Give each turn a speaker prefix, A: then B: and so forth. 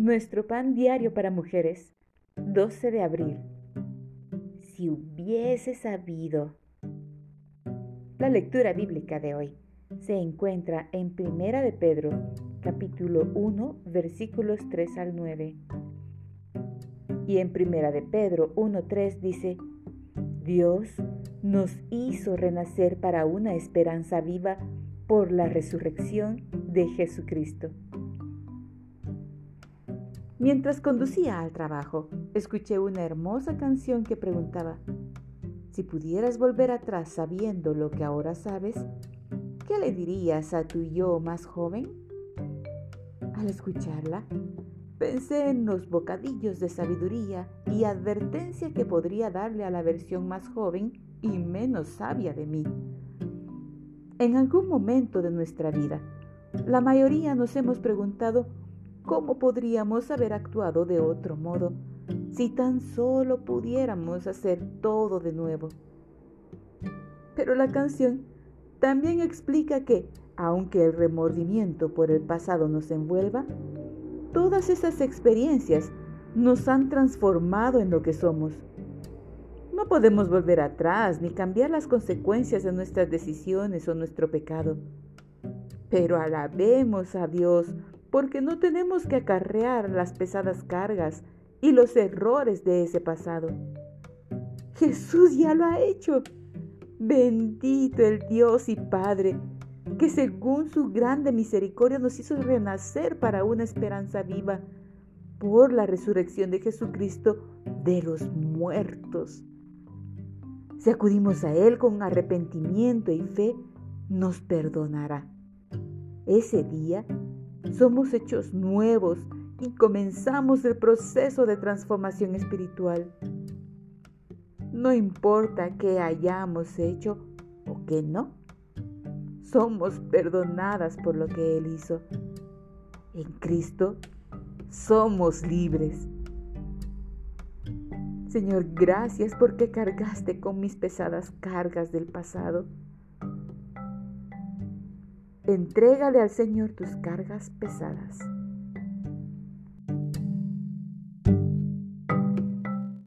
A: Nuestro pan diario para mujeres, 12 de abril. Si hubiese sabido. La lectura bíblica de hoy se encuentra en Primera de Pedro, capítulo 1, versículos 3 al 9. Y en Primera de Pedro 1:3 dice: Dios nos hizo renacer para una esperanza viva por la resurrección de Jesucristo. Mientras conducía al trabajo, escuché una hermosa canción que preguntaba, si pudieras volver atrás sabiendo lo que ahora sabes, ¿qué le dirías a tu yo más joven? Al escucharla, pensé en los bocadillos de sabiduría y advertencia que podría darle a la versión más joven y menos sabia de mí. En algún momento de nuestra vida, la mayoría nos hemos preguntado ¿Cómo podríamos haber actuado de otro modo si tan solo pudiéramos hacer todo de nuevo? Pero la canción también explica que, aunque el remordimiento por el pasado nos envuelva, todas esas experiencias nos han transformado en lo que somos. No podemos volver atrás ni cambiar las consecuencias de nuestras decisiones o nuestro pecado. Pero alabemos a Dios porque no tenemos que acarrear las pesadas cargas y los errores de ese pasado. Jesús ya lo ha hecho. Bendito el Dios y Padre, que según su grande misericordia nos hizo renacer para una esperanza viva por la resurrección de Jesucristo de los muertos. Si acudimos a Él con arrepentimiento y fe, nos perdonará. Ese día somos hechos nuevos y comenzamos el proceso de transformación espiritual. No importa qué hayamos hecho o qué no, somos perdonadas por lo que Él hizo. En Cristo somos libres. Señor, gracias porque cargaste con mis pesadas cargas del pasado Entrégale al Señor tus cargas pesadas